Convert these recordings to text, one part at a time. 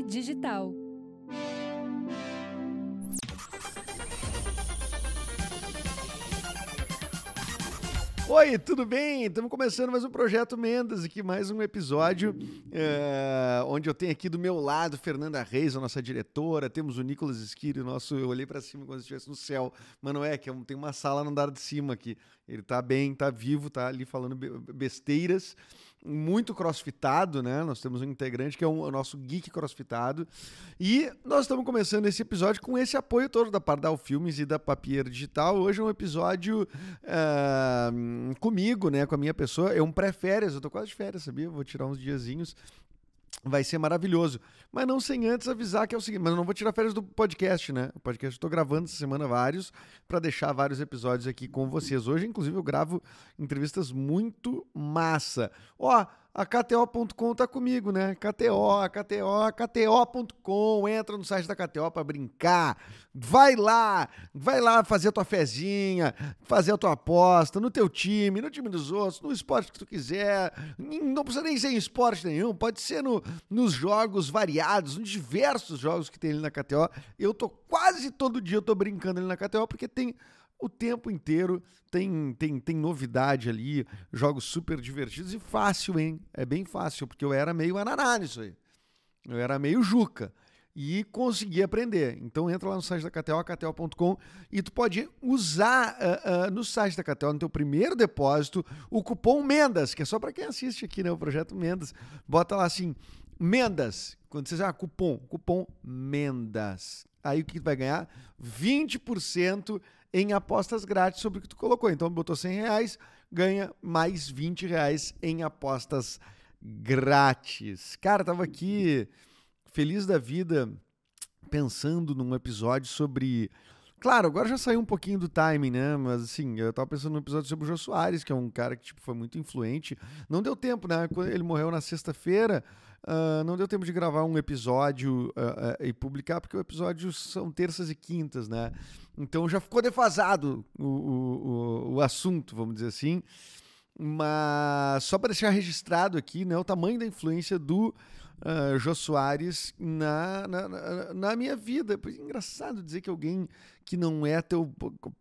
Digital. Oi, tudo bem? Estamos começando mais um Projeto Mendes aqui, mais um episódio é, onde eu tenho aqui do meu lado Fernanda Reis, a nossa diretora, temos o Nicolas Esquire, nosso, eu olhei para cima quando estivesse no céu, mas não é, que é tem uma sala no andar de cima aqui, ele tá bem, tá vivo, tá ali falando besteiras, muito crossfitado, né? Nós temos um integrante que é um, o nosso geek crossfitado. E nós estamos começando esse episódio com esse apoio todo da Pardal Filmes e da Papier Digital. Hoje é um episódio uh, comigo, né? Com a minha pessoa. É um pré-férias, eu tô quase de férias, sabia? Vou tirar uns diazinhos vai ser maravilhoso. Mas não sem antes avisar que é o seguinte, mas eu não vou tirar férias do podcast, né? O podcast eu tô gravando essa semana vários para deixar vários episódios aqui com vocês. Hoje, inclusive, eu gravo entrevistas muito massa. Ó, a KTO.com tá comigo, né? KTO, KTO, KTO.com. Entra no site da KTO para brincar. Vai lá, vai lá fazer a tua fezinha, fazer a tua aposta no teu time, no time dos outros, no esporte que tu quiser. Não precisa nem ser em esporte nenhum, pode ser no, nos jogos variados, nos diversos jogos que tem ali na KTO. Eu tô quase todo dia eu tô brincando ali na KTO porque tem o tempo inteiro tem, tem, tem novidade ali, jogos super divertidos e fácil, hein? É bem fácil, porque eu era meio ananá nisso aí. Eu era meio juca e consegui aprender. Então entra lá no site da KTO, kto.com e tu pode usar uh, uh, no site da KTO, no teu primeiro depósito, o cupom MENDAS, que é só para quem assiste aqui, né, o projeto MENDAS. Bota lá assim, MENDAS, quando você ah, cupom, cupom MENDAS. Aí o que tu vai ganhar? 20% em apostas grátis sobre o que tu colocou. Então, botou 100 reais, ganha mais 20 reais em apostas grátis. Cara, tava aqui feliz da vida pensando num episódio sobre. Claro, agora já saiu um pouquinho do timing, né? Mas assim, eu tava pensando num episódio sobre o Jô Soares, que é um cara que tipo, foi muito influente. Não deu tempo, né? Ele morreu na sexta-feira, Uh, não deu tempo de gravar um episódio uh, uh, e publicar, porque o episódio são terças e quintas, né? Então já ficou defasado o, o, o assunto, vamos dizer assim. Mas só para deixar registrado aqui né, o tamanho da influência do uh, Jô Soares na, na, na, na, minha vida. É engraçado dizer que alguém que não é teu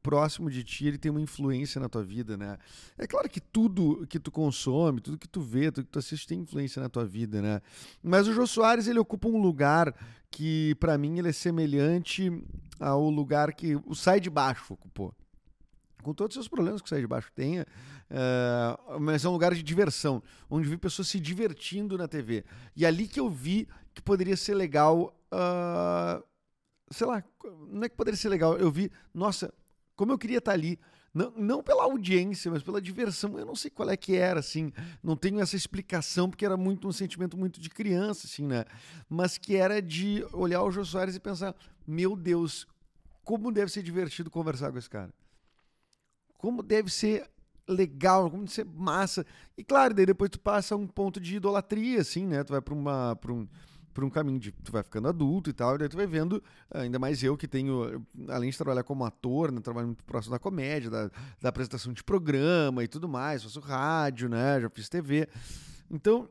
próximo de ti, ele tem uma influência na tua vida, né? É claro que tudo que tu consome, tudo que tu vê, tudo que tu assiste tem influência na tua vida, né? Mas o Jô Soares, ele ocupa um lugar que, para mim, ele é semelhante ao lugar que o Sai de Baixo ocupou com todos os seus problemas que Sai de Baixo tenha, uh, mas é um lugar de diversão, onde vi pessoas se divertindo na TV. E ali que eu vi que poderia ser legal, uh, sei lá, não é que poderia ser legal, eu vi, nossa, como eu queria estar ali, não, não pela audiência, mas pela diversão. Eu não sei qual é que era, assim. Não tenho essa explicação, porque era muito um sentimento muito de criança, assim, né? Mas que era de olhar o Jô Soares e pensar: meu Deus, como deve ser divertido conversar com esse cara como deve ser legal, como deve ser massa. E claro, daí depois tu passa um ponto de idolatria, assim, né? Tu vai para uma para um um caminho de tu vai ficando adulto e tal, e daí tu vai vendo, ainda mais eu que tenho, além de trabalhar como ator, né, trabalho muito próximo da comédia, da, da apresentação de programa e tudo mais, faço rádio, né, já fiz TV. Então,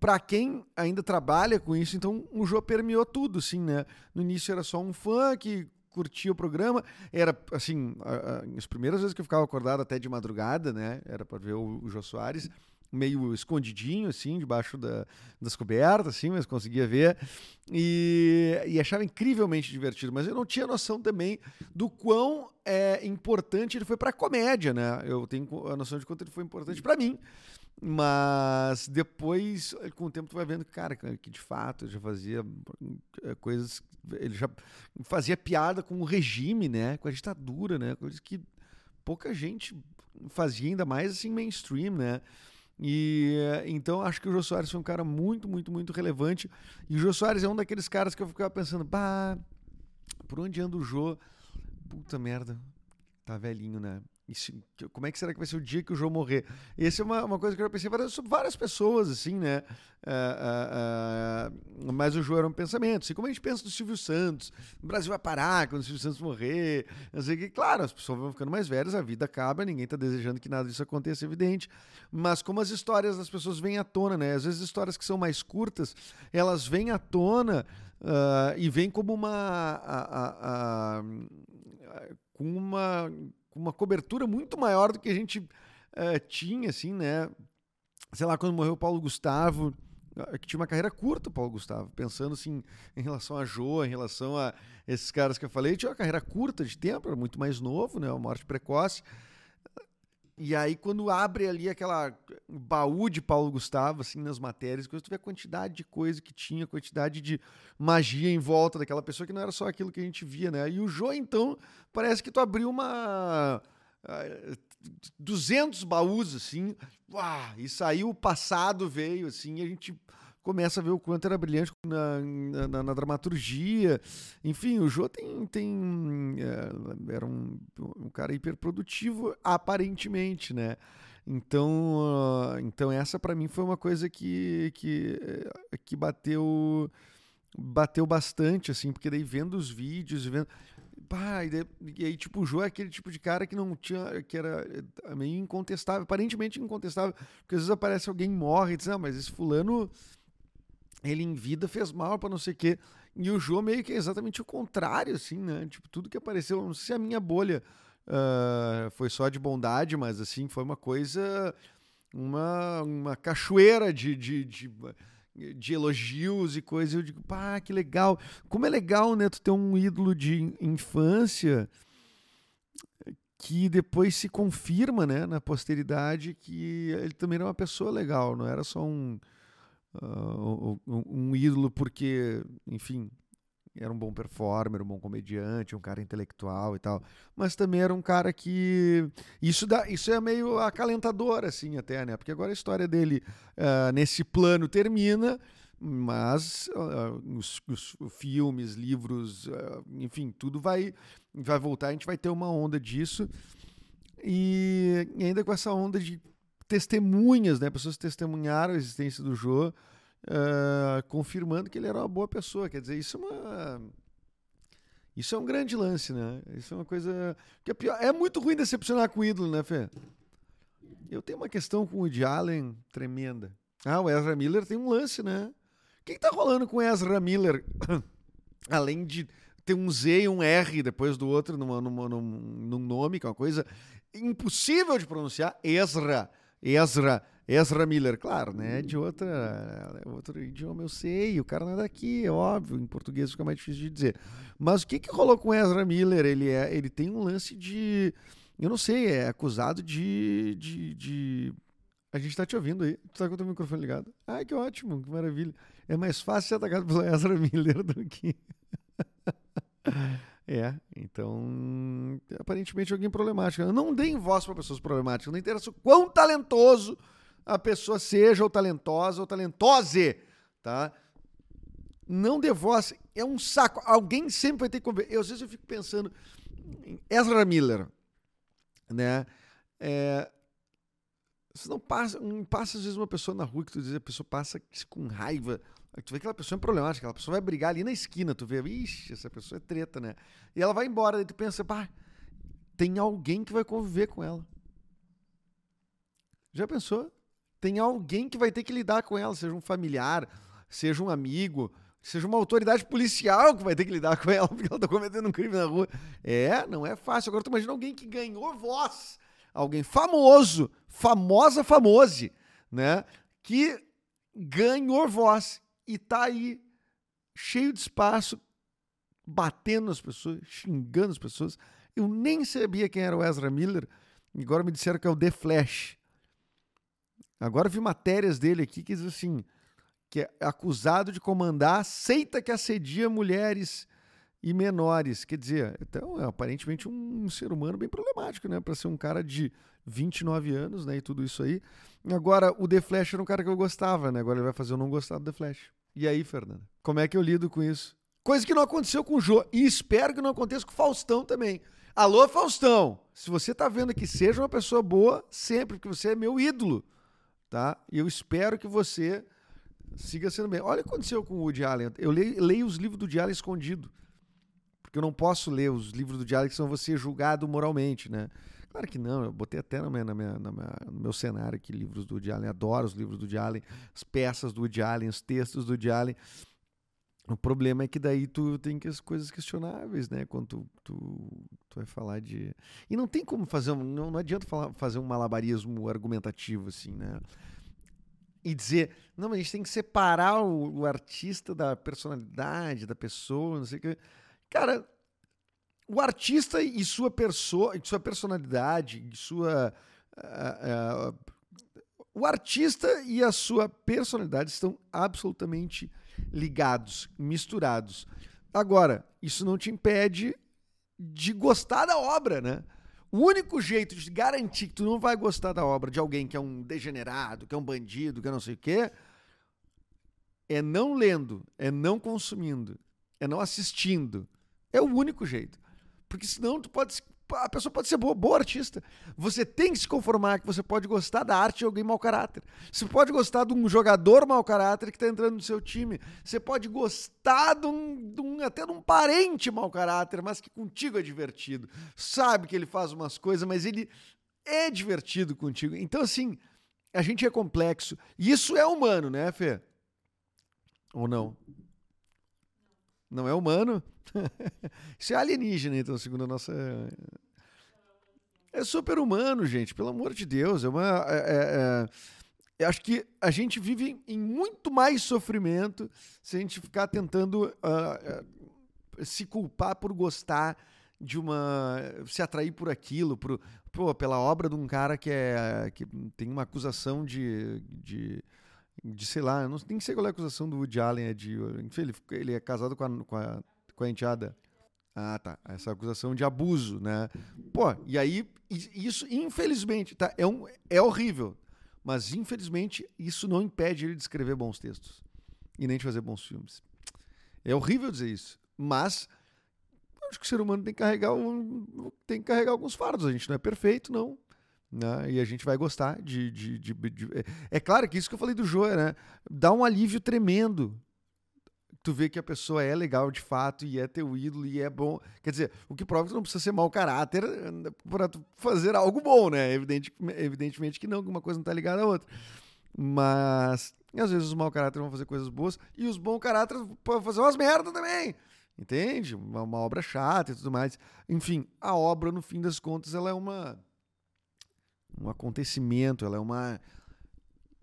para quem ainda trabalha com isso, então o Jô permeou tudo, assim, né? No início era só um fã que curtia o programa. Era, assim, as primeiras vezes que eu ficava acordado até de madrugada, né? Era para ver o, o Jô Soares meio escondidinho, assim, debaixo da, das cobertas, assim, mas conseguia ver. E, e, achava incrivelmente divertido. Mas eu não tinha noção também do quão é, importante ele foi para a comédia, né? Eu tenho a noção de quanto ele foi importante para mim. Mas depois, com o tempo, tu vai vendo, cara, que de fato já fazia eh, coisas. Ele já fazia piada com o regime, né? Com a ditadura, né? Coisas que pouca gente fazia, ainda mais assim, mainstream, né? E então acho que o Jô Soares foi um cara muito, muito, muito relevante. E o Jô Soares é um daqueles caras que eu ficava pensando, bah, por onde anda o Jô? Puta merda, tá velhinho, né? Isso, como é que será que vai ser o dia que o João morrer? Essa é uma, uma coisa que eu pensei várias, sobre várias pessoas, assim, né? Uh, uh, uh, Mas o Jô era um pensamento. Assim como a gente pensa do Silvio Santos, o Brasil vai parar quando o Silvio Santos morrer. O que. Claro, as pessoas vão ficando mais velhas, a vida acaba, ninguém está desejando que nada disso aconteça, evidente. Mas como as histórias das pessoas vêm à tona, né? Às vezes histórias que são mais curtas, elas vêm à tona e vêm como uma. A, a, a, com uma, uma cobertura muito maior do que a gente uh, tinha, assim, né? Sei lá, quando morreu o Paulo Gustavo ah, que tinha uma carreira curta, Paulo Gustavo, pensando assim em relação a Jô, em relação a esses caras que eu falei, tinha uma carreira curta de tempo, era muito mais novo, né, uma morte precoce. E aí quando abre ali aquela baú de Paulo Gustavo assim nas matérias, tu vê a quantidade de coisa que tinha, a quantidade de magia em volta daquela pessoa que não era só aquilo que a gente via, né? E o Jô então, parece que tu abriu uma 200 baús, assim, uau, e saiu o passado, veio, assim, a gente começa a ver o quanto era brilhante na, na, na dramaturgia. Enfim, o Jô tem. tem é, era um, um cara hiperprodutivo, aparentemente, né? Então, uh, então essa para mim foi uma coisa que, que, que bateu bateu bastante, assim, porque daí vendo os vídeos, vendo. Pá, e, e aí, tipo, o Jô é aquele tipo de cara que não tinha. que era eh, meio incontestável, aparentemente incontestável. Porque às vezes aparece alguém morre e diz, não, mas esse fulano, ele em vida fez mal para não sei o quê. E o Jô meio que é exatamente o contrário, assim, né? Tipo, tudo que apareceu, não sei se a minha bolha uh, foi só de bondade, mas assim, foi uma coisa. Uma, uma cachoeira de, de, de de elogios e coisas, eu digo, pá, que legal. Como é legal, né, tu ter um ídolo de infância que depois se confirma, né, na posteridade que ele também era uma pessoa legal, não era só um, uh, um, ídolo porque, enfim, era um bom performer, um bom comediante, um cara intelectual e tal. Mas também era um cara que. Isso, dá, isso é meio acalentador, assim, até, né? Porque agora a história dele uh, nesse plano termina, mas uh, os, os, filmes, livros, uh, enfim, tudo vai, vai voltar. A gente vai ter uma onda disso. E ainda com essa onda de testemunhas, né? Pessoas testemunharam a existência do Jô uh, confirmando que ele era uma boa pessoa. Quer dizer, isso é uma. Isso é um grande lance, né? Isso é uma coisa. Que é, pior... é muito ruim decepcionar com o ídolo, né, Fê? Eu tenho uma questão com o Woody Allen tremenda. Ah, o Ezra Miller tem um lance, né? O que, que tá rolando com o Ezra Miller? Além de ter um Z e um R depois do outro numa, numa, num, num nome, que é uma coisa impossível de pronunciar. Ezra. Ezra. Ezra Miller, claro, né? De outra, outro idioma eu sei, o cara não é daqui, é óbvio, em português fica mais difícil de dizer. Mas o que, que rolou com Ezra Miller? Ele, é, ele tem um lance de. Eu não sei, é acusado de. de, de... A gente tá te ouvindo aí. Tu tá com o teu microfone ligado? Ai, que ótimo, que maravilha. É mais fácil ser atacado pelo Ezra Miller do que. É, então, aparentemente alguém problemático. Não deem voz para pessoas problemáticas, não interessa o quão talentoso a pessoa seja ou talentosa ou talentose, tá? Não dê voz, é um saco. Alguém sempre vai ter que conver. Eu, às vezes eu fico pensando em Ezra Miller, né? É, você não passa, não passa às vezes uma pessoa na rua que tu diz, a pessoa passa com raiva. Tu vê que aquela pessoa é problemática, aquela pessoa vai brigar ali na esquina, tu vê, ixi, essa pessoa é treta, né? E ela vai embora, e tu pensa, pá, tem alguém que vai conviver com ela. Já pensou? tem alguém que vai ter que lidar com ela, seja um familiar, seja um amigo, seja uma autoridade policial que vai ter que lidar com ela porque ela está cometendo um crime na rua. É, não é fácil. Agora tu imagina alguém que ganhou voz, alguém famoso, famosa famose, né? Que ganhou voz e tá aí cheio de espaço, batendo nas pessoas, xingando as pessoas. Eu nem sabia quem era o Ezra Miller. Agora me disseram que é o The Flash. Agora vi matérias dele aqui que diz assim, que é acusado de comandar seita que assedia mulheres e menores. Quer dizer, então é aparentemente um ser humano bem problemático, né? Para ser um cara de 29 anos, né? E tudo isso aí. Agora, o The Flash era um cara que eu gostava, né? Agora ele vai fazer eu não gostar do The Flash. E aí, Fernanda? Como é que eu lido com isso? Coisa que não aconteceu com o Jô. E espero que não aconteça com o Faustão também. Alô, Faustão! Se você tá vendo que seja uma pessoa boa, sempre, porque você é meu ídolo tá? E eu espero que você Siga sendo bem. Olha o que aconteceu com o Woody Allen. Eu leio, leio os livros do Woody Allen escondido. Porque eu não posso ler os livros do Allen que são você julgado moralmente, né? Claro que não, eu botei até na minha, na minha, na minha, no meu cenário aqui livros do Woody Allen. Adoro os livros do Woody Allen, as peças do Woody Allen, os textos do Woody Allen. O problema é que daí tu tem que as coisas questionáveis, né? Quando tu, tu, tu vai falar de. E não tem como fazer. Um, não, não adianta falar, fazer um malabarismo argumentativo, assim, né? E dizer, não, mas a gente tem que separar o, o artista da personalidade, da pessoa, não sei o que. Cara, o artista e sua pessoa, sua personalidade, e sua. Uh, uh, o artista e a sua personalidade estão absolutamente ligados, misturados. Agora, isso não te impede de gostar da obra, né? O único jeito de garantir que tu não vai gostar da obra de alguém que é um degenerado, que é um bandido, que é não sei o quê, é não lendo, é não consumindo, é não assistindo. É o único jeito. Porque senão tu pode a pessoa pode ser boa, boa artista. Você tem que se conformar que você pode gostar da arte de alguém mau caráter. Você pode gostar de um jogador mau caráter que está entrando no seu time. Você pode gostar de um, de um, até de um parente mau caráter, mas que contigo é divertido. Sabe que ele faz umas coisas, mas ele é divertido contigo. Então, assim, a gente é complexo. E isso é humano, né, Fê? Ou não? Não é humano? Isso é alienígena, então, segundo a nossa. É super humano, gente, pelo amor de Deus. É uma. É, é, é... acho que a gente vive em muito mais sofrimento se a gente ficar tentando uh, uh, se culpar por gostar de uma. se atrair por aquilo, por, pô, pela obra de um cara que, é, que tem uma acusação de, de de sei lá, não tem que ser qual é a acusação do Woody Allen, é de, ele, ele é casado com a, com a, com a enteada. Ah, tá. Essa acusação de abuso, né? Pô, e aí, isso, infelizmente, tá? É, um, é horrível. Mas, infelizmente, isso não impede ele de escrever bons textos. E nem de fazer bons filmes. É horrível dizer isso. Mas, acho que o ser humano tem que carregar, um, tem que carregar alguns fardos. A gente não é perfeito, não. Né? E a gente vai gostar de, de, de, de, É claro que isso que eu falei do Joe, né? Dá um alívio tremendo. Tu vê que a pessoa é legal de fato e é teu ídolo e é bom. Quer dizer, o que prova que tu não precisa ser mau caráter eh, para fazer algo bom, né? Evidente, evidentemente que não, que uma coisa não tá ligada à outra. Mas às vezes os mau caráter vão fazer coisas boas e os bons caráter podem fazer umas merdas também. Entende? Uma, uma obra chata e tudo mais. Enfim, a obra, no fim das contas, ela é uma um acontecimento, ela é uma.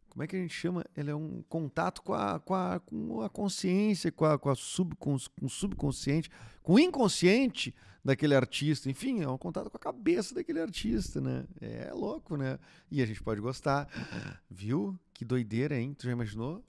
Como é que a gente chama? Ela é um contato com a, com a, com a consciência, com, a, com, a subcons, com o subconsciente, com o inconsciente daquele artista. Enfim, é um contato com a cabeça daquele artista, né? É louco, né? E a gente pode gostar. Viu? Que doideira, hein? Tu já imaginou?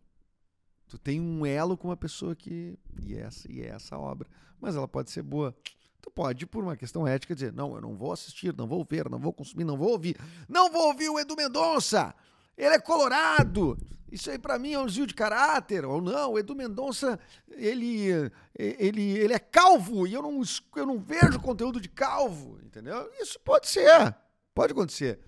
Tu tem um elo com uma pessoa que. E essa, e essa obra. Mas ela pode ser boa. Tu pode, por uma questão ética, dizer: não, eu não vou assistir, não vou ver, não vou consumir, não vou ouvir. Não vou ouvir o Edu Mendonça! Ele é colorado! Isso aí para mim é um desvio de caráter. Ou não, o Edu Mendonça, ele, ele, ele é calvo e eu não, eu não vejo conteúdo de calvo, entendeu? Isso pode ser, pode acontecer.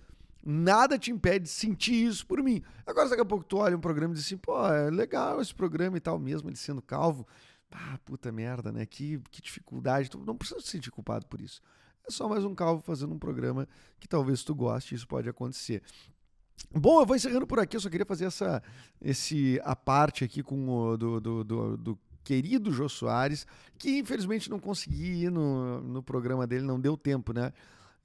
Nada te impede de sentir isso por mim. Agora, daqui a pouco tu olha um programa e diz assim, pô, é legal esse programa e tal, mesmo ele sendo calvo. Ah, puta merda, né? Que, que dificuldade. Tu não precisa se sentir culpado por isso. É só mais um calvo fazendo um programa que talvez tu goste, isso pode acontecer. Bom, eu vou encerrando por aqui. Eu só queria fazer essa, esse a parte aqui com o do, do, do, do querido Jô Soares, que infelizmente não consegui ir no, no programa dele, não deu tempo, né?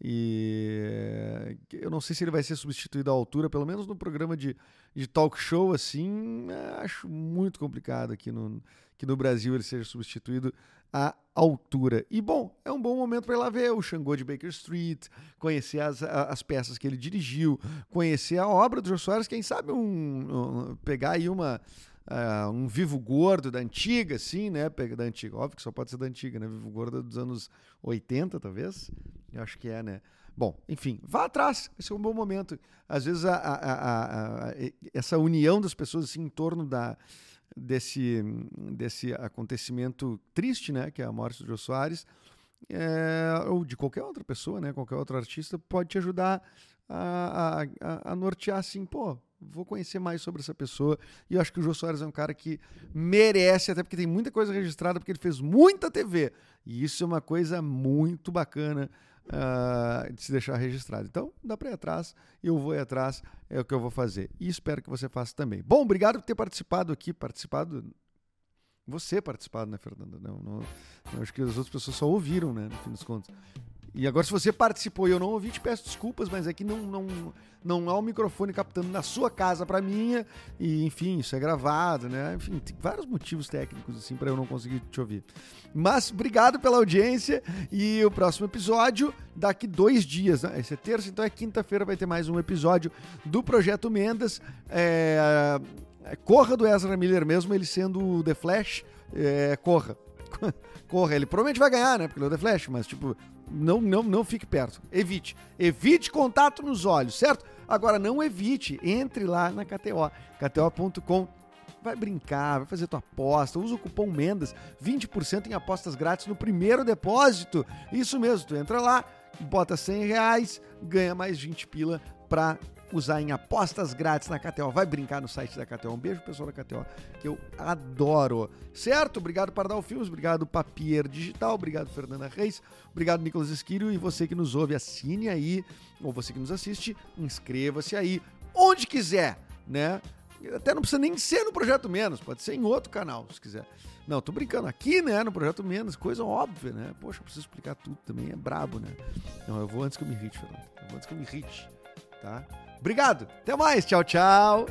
E eu não sei se ele vai ser substituído à altura, pelo menos no programa de, de talk show, assim, acho muito complicado aqui no, que no Brasil ele seja substituído à altura. E bom, é um bom momento para ir lá ver o Xangô de Baker Street, conhecer as, as peças que ele dirigiu, conhecer a obra do Jô Soares, quem sabe um, um pegar aí uma. Uh, um vivo gordo da antiga, assim, né? Da antiga, óbvio que só pode ser da antiga, né? Vivo gordo dos anos 80, talvez. Eu acho que é, né? Bom, enfim, vá atrás, esse é um bom momento. Às vezes a, a, a, essa união das pessoas assim, em torno da, desse, desse acontecimento triste, né? Que é a morte do Jô Soares, é, ou de qualquer outra pessoa, né? Qualquer outro artista, pode te ajudar a, a, a nortear assim, pô, vou conhecer mais sobre essa pessoa. E eu acho que o Jô Soares é um cara que merece, até porque tem muita coisa registrada, porque ele fez muita TV. E isso é uma coisa muito bacana uh, de se deixar registrado. Então, dá para ir atrás, eu vou ir atrás, é o que eu vou fazer. E espero que você faça também. Bom, obrigado por ter participado aqui, participado. Você participado, né, Fernanda? Não, não, acho que as outras pessoas só ouviram, né, no fim dos contos. E agora, se você participou e eu não ouvi, te peço desculpas, mas é não, não, não há o um microfone captando na sua casa para minha. E, enfim, isso é gravado, né? Enfim, tem vários motivos técnicos, assim, para eu não conseguir te ouvir. Mas obrigado pela audiência e o próximo episódio daqui dois dias, né? Esse é terça, então é quinta-feira, vai ter mais um episódio do Projeto Mendas. É... Corra do Ezra Miller mesmo, ele sendo The Flash, é... corra. corra. Ele provavelmente vai ganhar, né? Porque ele é o The Flash, mas tipo, não, não, não fique perto. Evite. Evite contato nos olhos, certo? Agora, não evite. Entre lá na KTO. KTO.com. Vai brincar, vai fazer tua aposta. Usa o cupom MENDAS. 20% em apostas grátis no primeiro depósito. Isso mesmo. Tu entra lá, bota 100 reais, ganha mais 20 pila para usar em apostas grátis na KTO. Vai brincar no site da KTO. Um beijo, pessoal da KTO, que eu adoro. Certo? Obrigado, Pardal Filmes. Obrigado, Papier Digital. Obrigado, Fernanda Reis. Obrigado, Nicolas Esquírio. E você que nos ouve, assine aí. Ou você que nos assiste, inscreva-se aí. Onde quiser, né? Até não precisa nem ser no Projeto Menos. Pode ser em outro canal, se quiser. Não, tô brincando. Aqui, né, no Projeto Menos, coisa óbvia, né? Poxa, eu preciso explicar tudo também. É brabo, né? Não, eu vou antes que eu me irrite, Fernando. Eu vou antes que eu me irrite, tá? Obrigado, até mais, tchau, tchau.